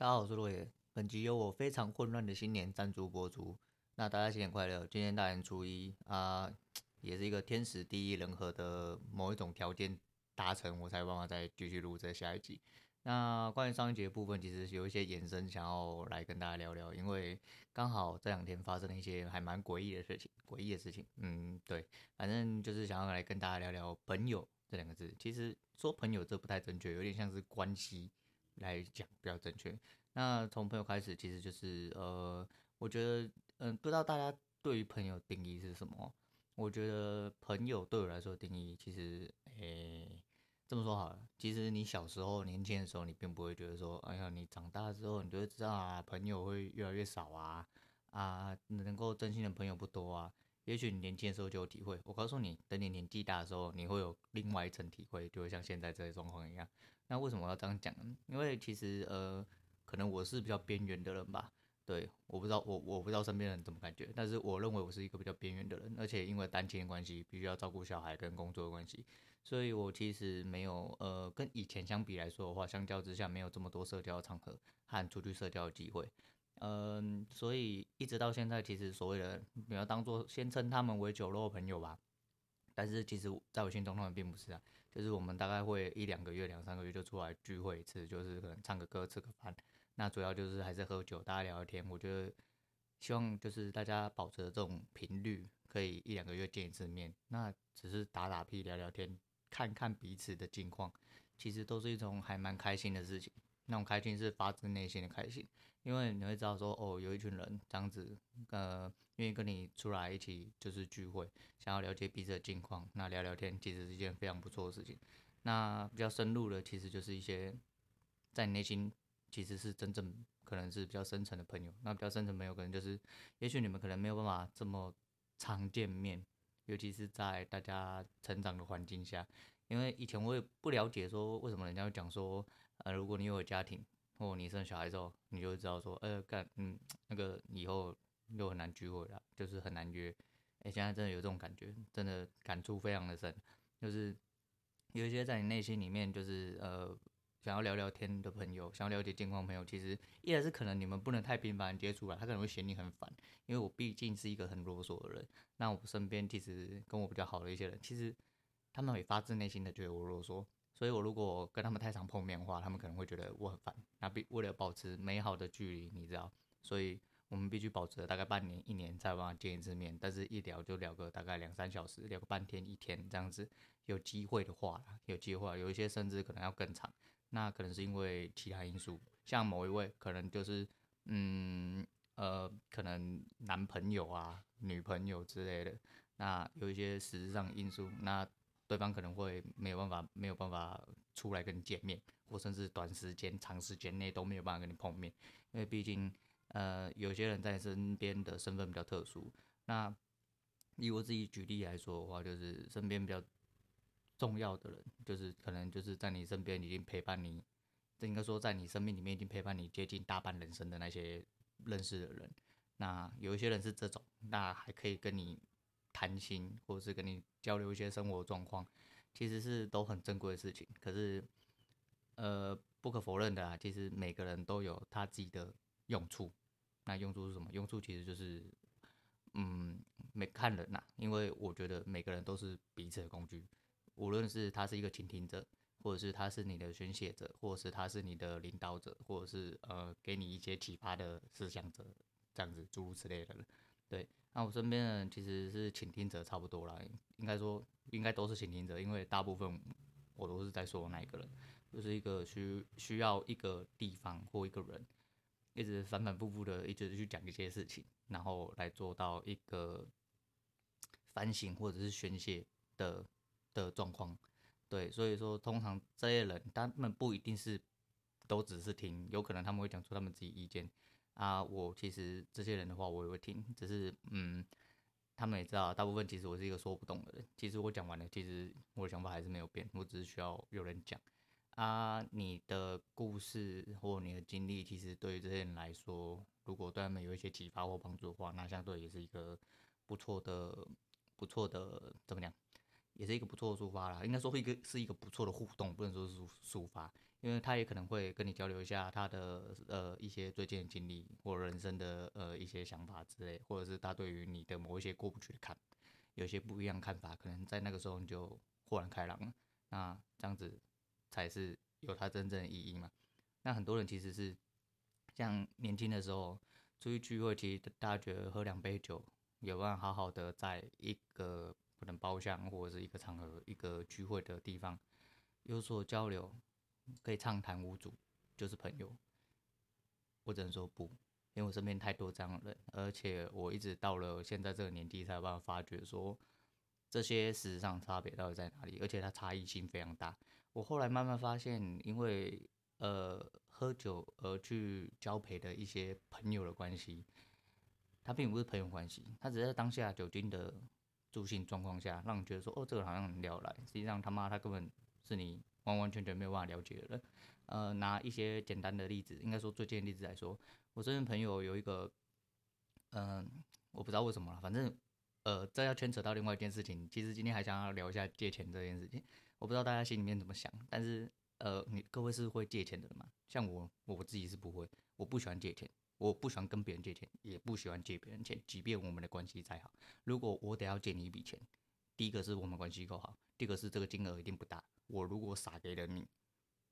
大家好，我是洛野。本集由我非常混乱的新年赞助播出。那大家新年快乐！今天大年初一啊，也是一个天时地利人和的某一种条件达成，我才有办法再继续录这下一集。那关于上一集的部分，其实有一些延伸，想要来跟大家聊聊，因为刚好这两天发生了一些还蛮诡异的事情，诡异的事情。嗯，对，反正就是想要来跟大家聊聊朋友这两个字。其实说朋友这不太正确，有点像是关系。来讲比较正确。那从朋友开始，其实就是呃，我觉得，嗯、呃，不知道大家对于朋友定义是什么？我觉得朋友对我来说定义，其实，诶，这么说好了，其实你小时候年轻的时候，你并不会觉得说，哎呀，你长大之后，你就会知道啊，朋友会越来越少啊，啊，能够真心的朋友不多啊。也许你年轻的时候就有体会，我告诉你，等你年纪大的时候，你会有另外一层体会，就会像现在这些状况一样。那为什么我要这样讲？因为其实呃，可能我是比较边缘的人吧。对，我不知道我我不知道身边人怎么感觉，但是我认为我是一个比较边缘的人，而且因为单亲的关系，必须要照顾小孩跟工作的关系，所以我其实没有呃，跟以前相比来说的话，相较之下没有这么多社交场合和出去社交的机会。嗯，所以一直到现在，其实所谓的你要当做先称他们为酒肉朋友吧。但是其实在我心中，他们并不是啊。就是我们大概会一两个月、两三个月就出来聚会一次，就是可能唱个歌、吃个饭。那主要就是还是喝酒，大家聊聊天。我觉得希望就是大家保持这种频率，可以一两个月见一次面。那只是打打屁、聊聊天，看看彼此的近况，其实都是一种还蛮开心的事情。那种开心是发自内心的开心，因为你会知道说，哦，有一群人这样子，呃，愿意跟你出来一起就是聚会，想要了解彼此的近况，那聊聊天其实是一件非常不错的事情。那比较深入的，其实就是一些在你内心其实是真正可能是比较深层的朋友。那比较深层朋友，可能就是也许你们可能没有办法这么常见面，尤其是在大家成长的环境下，因为以前我也不了解说为什么人家会讲说。呃，如果你有家庭，或你生小孩之后，你就会知道说，呃，干，嗯，那个以后又很难聚会了，就是很难约。哎，现在真的有这种感觉，真的感触非常的深，就是有一些在你内心里面，就是呃，想要聊聊天的朋友，想要了解近况朋友，其实一来是可能你们不能太频繁接触了，他可能会嫌你很烦，因为我毕竟是一个很啰嗦的人。那我身边其实跟我比较好的一些人，其实他们会发自内心的觉得我啰嗦。所以，我如果跟他们太常碰面的话，他们可能会觉得我很烦。那必为了保持美好的距离，你知道，所以我们必须保持大概半年、一年才有办法见一次面。但是，一聊就聊个大概两三小时，聊个半天、一天这样子。有机会的话，有机会，有一些甚至可能要更长。那可能是因为其他因素，像某一位可能就是，嗯，呃，可能男朋友啊、女朋友之类的。那有一些实质上因素，那。对方可能会没有办法，没有办法出来跟你见面，或甚至短时间、长时间内都没有办法跟你碰面，因为毕竟，呃，有些人在身边的身份比较特殊。那以我自己举例来说的话，就是身边比较重要的人，就是可能就是在你身边已经陪伴你，这应该说在你生命里面已经陪伴你接近大半人生的那些认识的人。那有一些人是这种，那还可以跟你。谈心，或者是跟你交流一些生活状况，其实是都很珍贵的事情。可是，呃，不可否认的啊，其实每个人都有他自己的用处。那用处是什么？用处其实就是，嗯，没看人呐。因为我觉得每个人都是彼此的工具，无论是他是一个倾听者，或者是他是你的宣泄者，或者是他是你的领导者，或者是呃，给你一些启发的思想者，这样子诸如此类的。对，那我身边的人其实是倾听者差不多啦，应该说应该都是倾听者，因为大部分我都是在说那个人，就是一个需需要一个地方或一个人，一直反反复复的一直去讲一些事情，然后来做到一个反省或者是宣泄的的状况。对，所以说通常这些人他们不一定是都只是听，有可能他们会讲出他们自己意见。啊，我其实这些人的话我也会听，只是嗯，他们也知道，大部分其实我是一个说不动的人。其实我讲完了，其实我的想法还是没有变，我只是需要有人讲。啊，你的故事或你的经历，其实对于这些人来说，如果对他们有一些启发或帮助的话，那相对也是一个不错的、不错的怎么讲，也是一个不错的抒发啦。应该说一个是一个不错的互动，不能说是抒发，因为他也可能会跟你交流一下他的呃一些最近的经历或人生的呃一些想法之类，或者是他对于你的某一些过不去的坎，有些不一样看法，可能在那个时候你就豁然开朗了。那这样子才是有它真正的意义嘛？那很多人其实是像年轻的时候出去聚会，其实大家觉得喝两杯酒，有办法好好的在一个不能包厢或者是一个场合、一个聚会的地方有所交流，可以畅谈无阻，就是朋友。我只能说不，因为我身边太多这样的人，而且我一直到了现在这个年纪才有办法发觉说。这些事实上差别到底在哪里？而且它差异性非常大。我后来慢慢发现，因为呃喝酒而去交陪的一些朋友的关系，它并不是朋友关系，它只是在当下酒精的助兴状况下，让你觉得说哦，这个好像很聊来。实际上他妈他根本是你完完全全没有办法了解的。呃，拿一些简单的例子，应该说最近的例子来说，我身边朋友有一个，嗯、我不知道为什么了，反正。呃，这要牵扯到另外一件事情。其实今天还想要聊一下借钱这件事情。我不知道大家心里面怎么想，但是呃，你各位是会借钱的吗？像我，我自己是不会。我不喜欢借钱，我不喜欢跟别人借钱，也不喜欢借别人钱。即便我们的关系再好，如果我得要借你一笔钱，第一个是我们关系够好，第二个是这个金额一定不大。我如果傻给了你，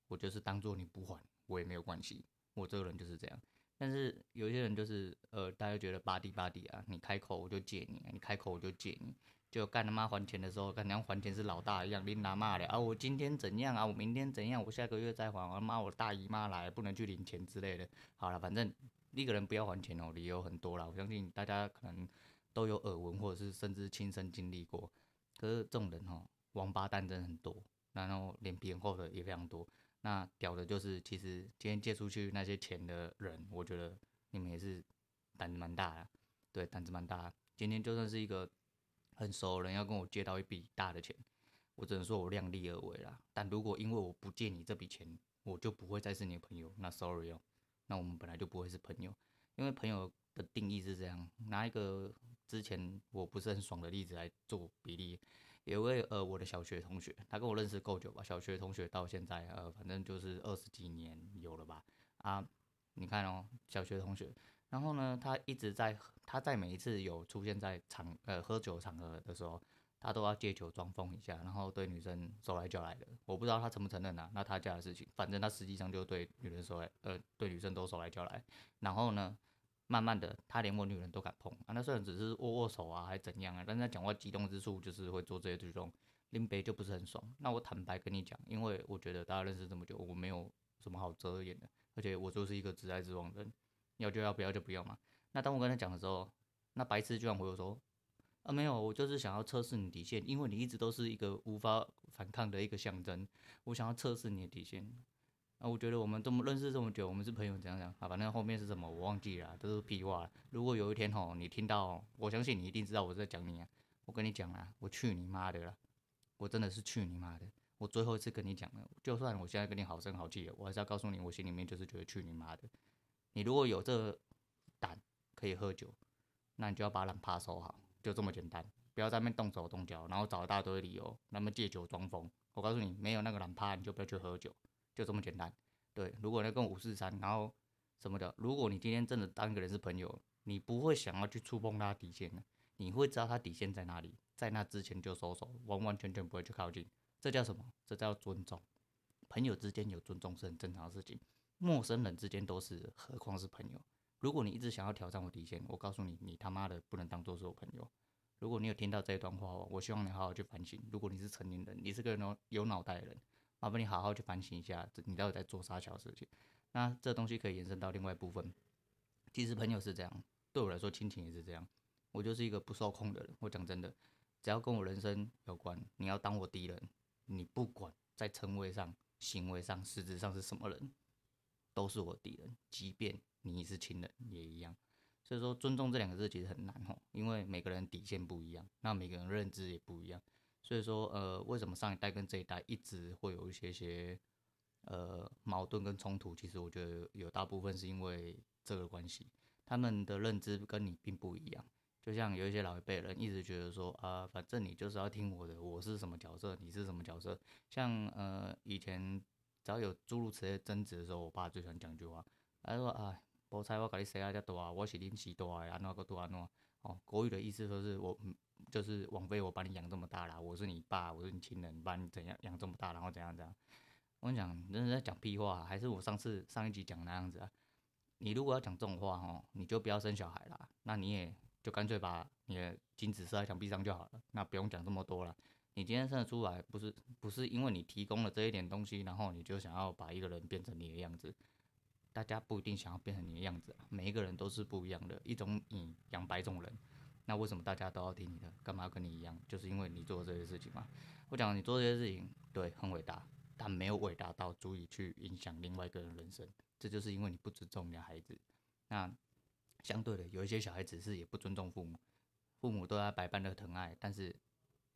我就是当做你不还，我也没有关系。我这个人就是这样。但是有些人就是，呃，大家觉得巴蒂巴蒂啊，你开口我就借你，你开口我就借你，就干他妈还钱的时候，干娘还钱是老大一样，拎拿骂的啊，我今天怎样啊，我明天怎样，我下个月再还，我妈我大姨妈来不能去领钱之类的。好了，反正一个人不要还钱哦，理由很多啦，我相信大家可能都有耳闻，或者是甚至亲身经历过。可是这种人哦，王八蛋真的很多，然后脸皮很厚的也非常多。那屌的就是，其实今天借出去那些钱的人，我觉得你们也是胆子蛮大的，对，胆子蛮大。今天就算是一个很熟的人要跟我借到一笔大的钱，我只能说我量力而为啦。但如果因为我不借你这笔钱，我就不会再是你的朋友，那 sorry 哦，那我们本来就不会是朋友，因为朋友的定义是这样。拿一个之前我不是很爽的例子来做比例。有位呃，我的小学同学，他跟我认识够久吧？小学同学到现在呃，反正就是二十几年有了吧？啊，你看哦，小学同学，然后呢，他一直在，他在每一次有出现在场呃喝酒场合的时候，他都要借酒装疯一下，然后对女生手来脚来的。我不知道他承不承认啊，那他家的事情，反正他实际上就对女人手来，呃，对女生都手来脚来，然后呢。慢慢的，他连我女人都敢碰啊！那虽然只是握握手啊，还怎样啊？但是他讲话激动之处，就是会做这些举动，林北就不是很爽。那我坦白跟你讲，因为我觉得大家认识这么久，我没有什么好遮掩的，而且我就是一个直来直往的人，要就要，不要就不要嘛。那当我跟他讲的时候，那白痴居然回我说：“啊，没有，我就是想要测试你底线，因为你一直都是一个无法反抗的一个象征，我想要测试你的底线。”啊，我觉得我们这么认识这么久，我们是朋友，怎样讲啊？反正后面是什么我忘记了，都是屁话。如果有一天吼，你听到，我相信你一定知道我在讲你啊。我跟你讲啊，我去你妈的了，我真的是去你妈的。我最后一次跟你讲了，就算我现在跟你好声好气，我还是要告诉你，我心里面就是觉得去你妈的。你如果有这胆可以喝酒，那你就要把懒趴收好，就这么简单。不要在那边动手动脚，然后找一大堆理由，那么借酒装疯。我告诉你，没有那个懒趴，你就不要去喝酒。就这么简单，对。如果那跟五四三，然后什么的，如果你今天真的当一个人是朋友，你不会想要去触碰他底线的，你会知道他底线在哪里，在那之前就收手，完完全全不会去靠近。这叫什么？这叫尊重。朋友之间有尊重是很正常的事情，陌生人之间都是，何况是朋友。如果你一直想要挑战我底线，我告诉你，你他妈的不能当做是我朋友。如果你有听到这一段话，我希望你好好去反省。如果你是成年人，你是个有有脑袋的人。麻烦你好好去反省一下，你到底在做啥小事情？那这东西可以延伸到另外一部分。其实朋友是这样，对我来说，亲情也是这样。我就是一个不受控的人。我讲真的，只要跟我人生有关，你要当我敌人，你不管在称谓上、行为上、实质上是什么人，都是我敌人。即便你是亲人也一样。所以说，尊重这两个字其实很难吼，因为每个人底线不一样，那每个人认知也不一样。所以说，呃，为什么上一代跟这一代一直会有一些些呃矛盾跟冲突？其实我觉得有大部分是因为这个关系，他们的认知跟你并不一样。就像有一些老一辈人一直觉得说啊，反正你就是要听我的，我是什么角色，你是什么角色。像呃以前只要有诸如此类争执的时候，我爸最喜欢讲一句话，他说：“哎，无采我给你生啊，这大，我是恁饲大的，安怎个多安怎？哦，国语的意思说是我，就是枉费我把你养这么大啦，我是你爸，我是你亲人，把你怎样养这么大，然后怎样怎样。我跟你讲，你这是在讲屁话，还是我上次上一集讲那样子啊？你如果要讲这种话哦，你就不要生小孩啦，那你也就干脆把你的精子射在墙壁上就好了，那不用讲这么多了。”你今天生得出来，不是不是因为你提供了这一点东西，然后你就想要把一个人变成你的样子。大家不一定想要变成你的样子，每一个人都是不一样的，一种你养百种人。那为什么大家都要听你的？干嘛要跟你一样？就是因为你做这些事情嘛。我讲你做这些事情，对，很伟大，但没有伟大到足以去影响另外一个人人生。这就是因为你不尊重你的孩子。那相对的，有一些小孩子是也不尊重父母，父母都在百般的疼爱，但是。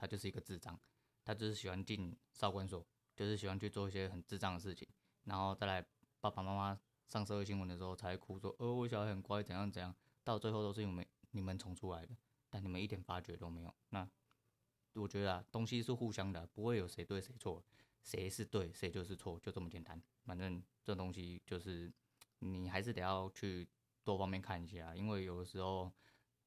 他就是一个智障，他就是喜欢进少管所，就是喜欢去做一些很智障的事情，然后再来爸爸妈妈上社会新闻的时候才会哭说，哦，我小孩很乖，怎样怎样，到最后都是因为你们宠出来的，但你们一点发觉都没有。那我觉得啊，东西是互相的，不会有谁对谁错，谁是对谁就是错，就这么简单。反正这东西就是你还是得要去多方面看一下，因为有的时候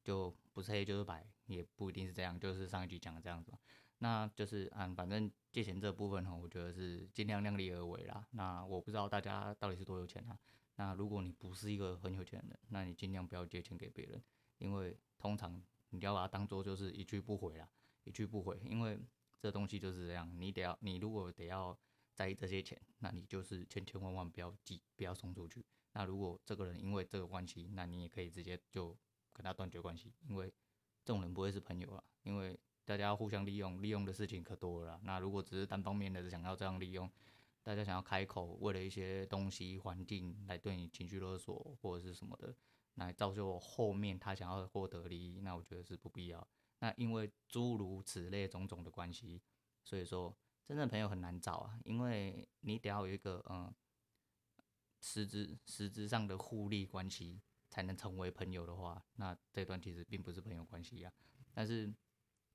就不是黑就是白。也不一定是这样，就是上一集讲的这样子，那就是嗯，反正借钱这部分哈，我觉得是尽量量力而为啦。那我不知道大家到底是多有钱啊？那如果你不是一个很有钱的人，那你尽量不要借钱给别人，因为通常你要把它当做就是一去不回啦，一去不回。因为这东西就是这样，你得要，你如果得要在意这些钱，那你就是千千万万不要寄，不要送出去。那如果这个人因为这个关系，那你也可以直接就跟他断绝关系，因为。这种人不会是朋友啊，因为大家要互相利用，利用的事情可多了。那如果只是单方面的想要这样利用，大家想要开口为了一些东西、环境来对你情绪勒索或者是什么的，来造就后面他想要获得利益，那我觉得是不必要。那因为诸如此类种种的关系，所以说真正朋友很难找啊，因为你得要有一个嗯实质实质上的互利关系。才能成为朋友的话，那这段其实并不是朋友关系呀。但是，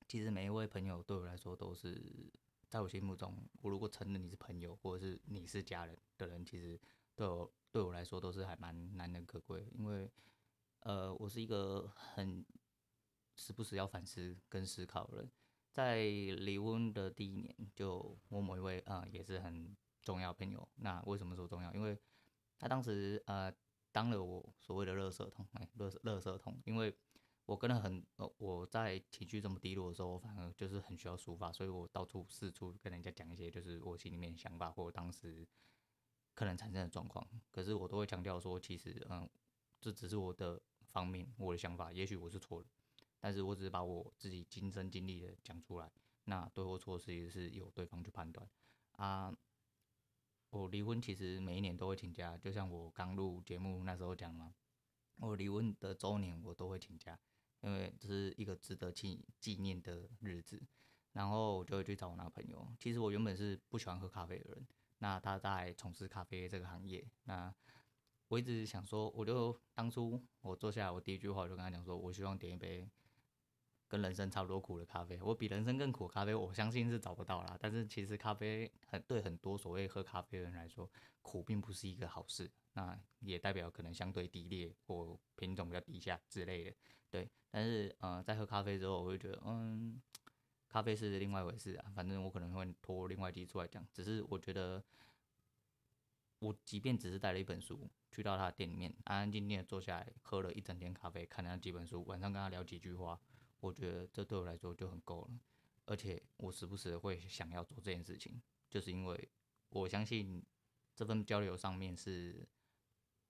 其实每一位朋友对我来说都是，在我心目中，我如果承认你是朋友，或者是你是家人的人，其实对我对我来说都是还蛮难能可贵。因为，呃，我是一个很时不时要反思跟思考的人。在离婚的第一年，就我某一位啊、也是很重要朋友。那为什么说重要？因为他当时呃。当了我所谓的垃圾桶，哎，垃圾垃圾桶，因为我跟了很呃，我在情绪这么低落的时候，我反而就是很需要抒发，所以我到处四处跟人家讲一些就是我心里面的想法或者当时可能产生的状况。可是我都会强调说，其实嗯，这只是我的方面，我的想法，也许我是错的，但是我只是把我自己亲身经历的讲出来，那对或错其实是由对方去判断啊。我离婚其实每一年都会请假，就像我刚录节目那时候讲嘛，我离婚的周年我都会请假，因为这是一个值得纪纪念的日子。然后我就会去找我那个朋友。其实我原本是不喜欢喝咖啡的人，那他在从事咖啡这个行业，那我一直想说，我就当初我坐下来，我第一句话我就跟他讲说，我希望点一杯。跟人生差不多苦的咖啡，我比人生更苦的咖啡，我相信是找不到啦。但是其实咖啡很对很多所谓喝咖啡的人来说，苦并不是一个好事。那也代表可能相对低劣或品种比较低下之类的。对，但是呃，在喝咖啡之后，我会觉得，嗯，咖啡是另外一回事啊。反正我可能会拖另外一集出来讲。只是我觉得，我即便只是带了一本书去到他的店里面，安安静静的坐下来喝了一整天咖啡，看了那几本书，晚上跟他聊几句话。我觉得这对我来说就很够了，而且我时不时会想要做这件事情，就是因为我相信这份交流上面是，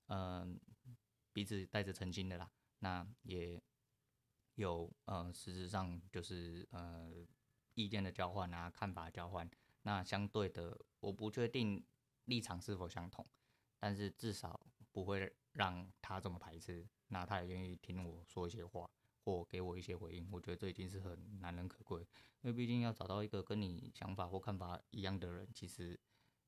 嗯、呃，彼此带着诚心的啦。那也有呃，实质上就是呃，意见的交换啊，看法交换。那相对的，我不确定立场是否相同，但是至少不会让他这么排斥，那他也愿意听我说一些话。或给我一些回应，我觉得这已经是很难能可贵，因为毕竟要找到一个跟你想法或看法一样的人，其实，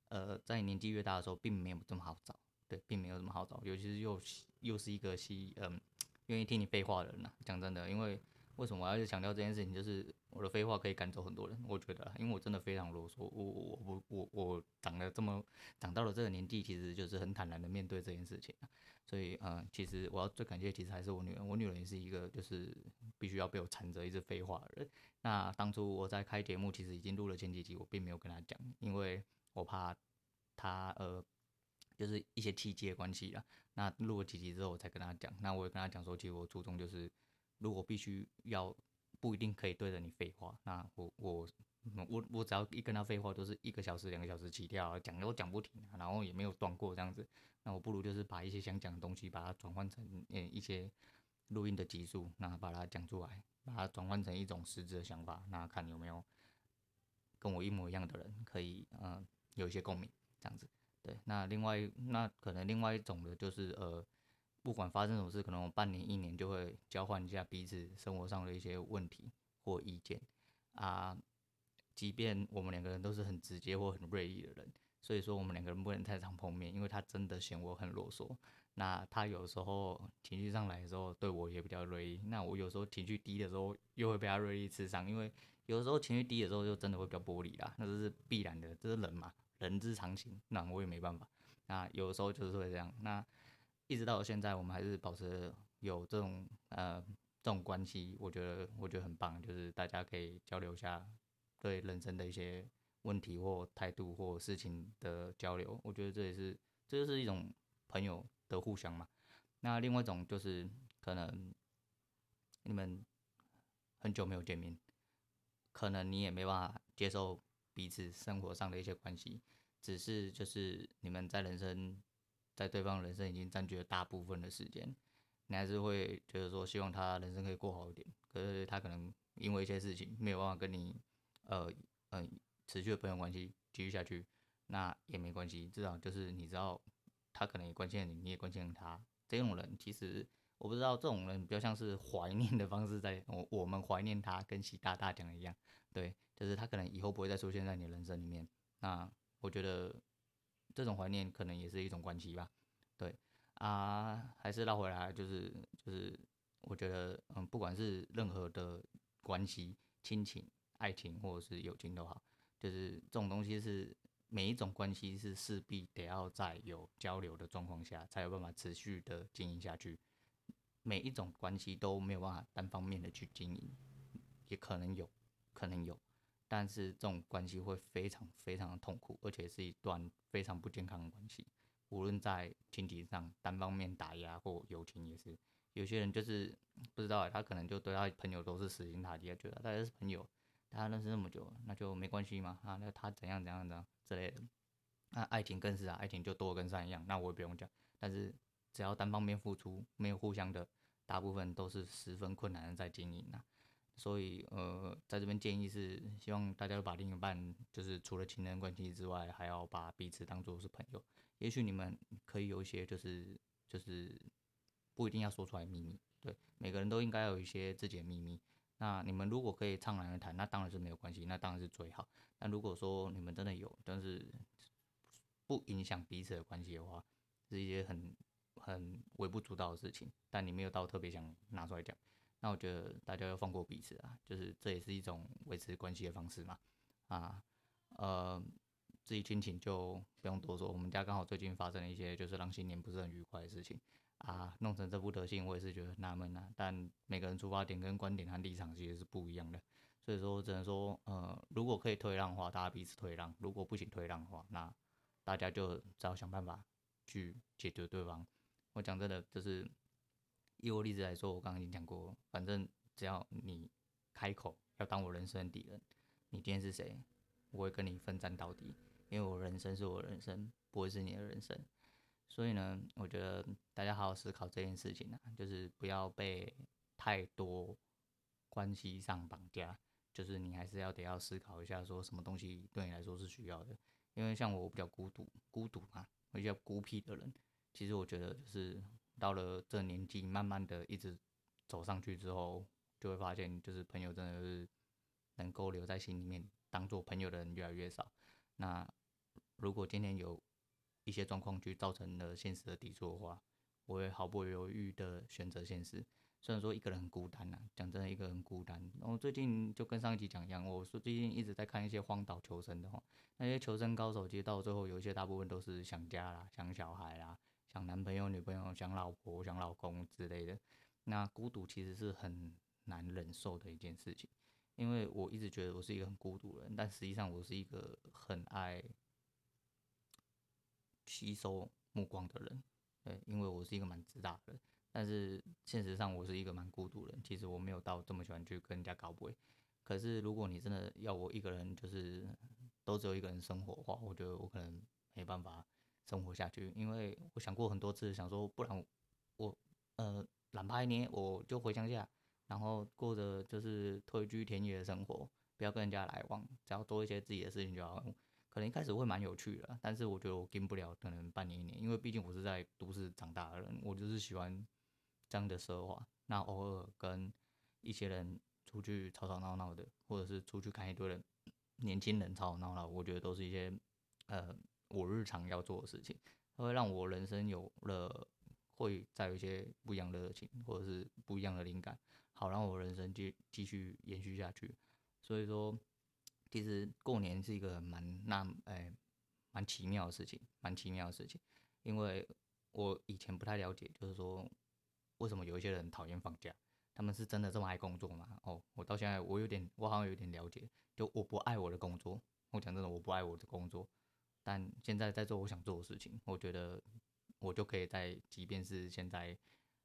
呃，在年纪越大的时候，并没有这么好找，对，并没有这么好找，尤其是又又是一个喜，嗯，愿意听你废话的人呐、讲真的，因为为什么我要去强调这件事情？就是我的废话可以赶走很多人，我觉得，因为我真的非常啰嗦。我我我我我长得这么长到了这个年纪，其实就是很坦然的面对这件事情。所以，嗯，其实我要最感谢，其实还是我女儿。我女儿也是一个就是必须要被我缠着一直废话的人。那当初我在开节目，其实已经录了前几集，我并没有跟她讲，因为我怕她呃，就是一些契机的关系啦。那录了几集之后，我才跟她讲。那我也跟她讲说，其实我初衷就是。如果必须要不一定可以对着你废话，那我我我我只要一跟他废话，都是一个小时两个小时起跳，讲都讲不停，然后也没有断过这样子，那我不如就是把一些想讲的东西，把它转换成呃一些录音的集数，那把它讲出来，把它转换成一种实质的想法，那看有没有跟我一模一样的人可以嗯、有一些共鸣这样子，对，那另外那可能另外一种的就是呃。不管发生什么事，可能我半年、一年就会交换一下彼此生活上的一些问题或意见啊。即便我们两个人都是很直接或很锐利的人，所以说我们两个人不能太常碰面，因为他真的嫌我很啰嗦。那他有时候情绪上来的时候，对我也比较锐利。那我有时候情绪低的时候，又会被他锐利刺伤。因为有时候情绪低的时候，就真的会比较玻璃啦，那这是必然的，这是人嘛，人之常情。那我也没办法。那有时候就是会这样。那。一直到现在，我们还是保持有这种呃这种关系，我觉得我觉得很棒，就是大家可以交流一下对人生的一些问题或态度或事情的交流，我觉得这也是这就是一种朋友的互相嘛。那另外一种就是可能你们很久没有见面，可能你也没办法接受彼此生活上的一些关系，只是就是你们在人生。在对方人生已经占据了大部分的时间，你还是会觉得说希望他人生可以过好一点。可是他可能因为一些事情没有办法跟你，呃，嗯、呃，持续的朋友关系继续下去，那也没关系，至少就是你知道他可能也关心你，你也关心他。这种人其实我不知道，这种人比较像是怀念的方式，在我我们怀念他，跟习大大讲的一样，对，就是他可能以后不会再出现在你人生里面。那我觉得。这种怀念可能也是一种关系吧，对啊，还是绕回来，就是就是，我觉得，嗯，不管是任何的关系，亲情、爱情或者是友情都好，就是这种东西是每一种关系是势必得要在有交流的状况下，才有办法持续的经营下去。每一种关系都没有办法单方面的去经营，也可能有，可能有。但是这种关系会非常非常的痛苦，而且是一段非常不健康的关系。无论在亲情上单方面打压，或友情也是。有些人就是不知道，他可能就对他朋友都是死心塌地，觉得大家是朋友，大家认识那么久，那就没关系嘛。啊，那他怎样怎样的之类的。那爱情更是啊，爱情就多跟山一样，那我也不用讲。但是只要单方面付出，没有互相的，大部分都是十分困难的在经营啊。所以，呃，在这边建议是，希望大家都把另一半，就是除了情人关系之外，还要把彼此当做是朋友。也许你们可以有一些，就是就是不一定要说出来秘密，对，每个人都应该有一些自己的秘密。那你们如果可以畅谈而谈，那当然是没有关系，那当然是最好。但如果说你们真的有，但是不影响彼此的关系的话，是一些很很微不足道的事情，但你没有到特别想拿出来讲。那我觉得大家要放过彼此啊，就是这也是一种维持关系的方式嘛。啊，呃，至于亲情就不用多说。我们家刚好最近发生了一些就是让新年不是很愉快的事情啊，弄成这副德行，我也是觉得纳闷啊。但每个人出发点跟观点和立场其实是不一样的，所以说只能说，呃，如果可以退让的话，大家彼此退让；如果不行退让的话，那大家就只好想办法去解决对方。我讲真的，就是。以我例子来说，我刚刚已经讲过，反正只要你开口要当我人生的敌人，你今天是谁，我会跟你奋战到底，因为我人生是我人生，不会是你的人生。所以呢，我觉得大家好好思考这件事情啊，就是不要被太多关系上绑架，就是你还是要得要思考一下，说什么东西对你来说是需要的。因为像我比较孤独，孤独嘛，我比较孤僻的人，其实我觉得就是。到了这年纪，慢慢的一直走上去之后，就会发现，就是朋友真的是能够留在心里面当做朋友的人越来越少。那如果今天有一些状况去造成了现实的抵触的话，我会毫不犹豫的选择现实。虽然说一个人很孤单呐、啊，讲真的，一个人孤单。然后最近就跟上一集讲一样，我说最近一直在看一些荒岛求生的话，那些求生高手，其实到最后有一些大部分都是想家啦、想小孩啦、想男朋友、女朋友、想老婆、想老公之类的。那孤独其实是很难忍受的一件事情，因为我一直觉得我是一个很孤独的人，但实际上我是一个很爱吸收目光的人。对，因为我是一个蛮自大的人，但是现实上我是一个蛮孤独的人。其实我没有到这么喜欢去跟人家搞鬼。可是如果你真的要我一个人，就是都只有一个人生活的话，我觉得我可能没办法生活下去。因为我想过很多次，想说不然我呃懒趴一年我就回乡下，然后过着就是退居田野的生活，不要跟人家来往，只要做一些自己的事情就好。可能一开始会蛮有趣的，但是我觉得我跟不了，可能半年一年，因为毕竟我是在都市长大的人，我就是喜欢这样的奢华。那偶尔跟一些人出去吵吵闹闹的，或者是出去看一堆人年轻人吵吵闹闹，我觉得都是一些呃我日常要做的事情，它会让我人生有了会再有一些不一样的热情，或者是不一样的灵感，好让我人生继继续延续下去。所以说。其实过年是一个蛮那哎蛮奇妙的事情，蛮奇妙的事情，因为我以前不太了解，就是说为什么有一些人讨厌放假，他们是真的这么爱工作吗？哦，我到现在我有点，我好像有点了解，就我不爱我的工作，我讲真的，我不爱我的工作，但现在在做我想做的事情，我觉得我就可以在，即便是现在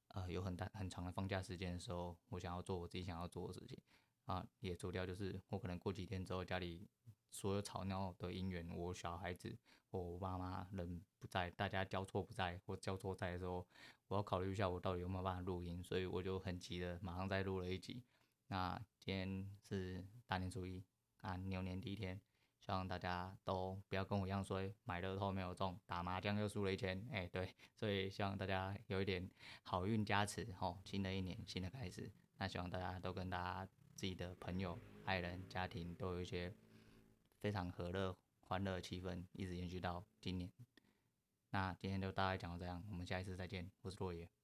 呃有很大很长的放假时间的时候，我想要做我自己想要做的事情。啊，也走掉，就是我可能过几天之后，家里所有吵闹的因缘，我小孩子，我爸妈人不在，大家交错不在，或交错在的时候，我要考虑一下我到底有没有办法录音，所以我就很急的马上再录了一集。那今天是大年初一啊，牛年第一天，希望大家都不要跟我一样说买乐透没有中，打麻将又输了一千，哎，对，所以希望大家有一点好运加持，吼，新的一年新的开始，那希望大家都跟大家。自己的朋友、爱人、家庭都有一些非常和乐、欢乐的气氛，一直延续到今年。那今天就大概讲到这样，我们下一次再见，我是洛爷。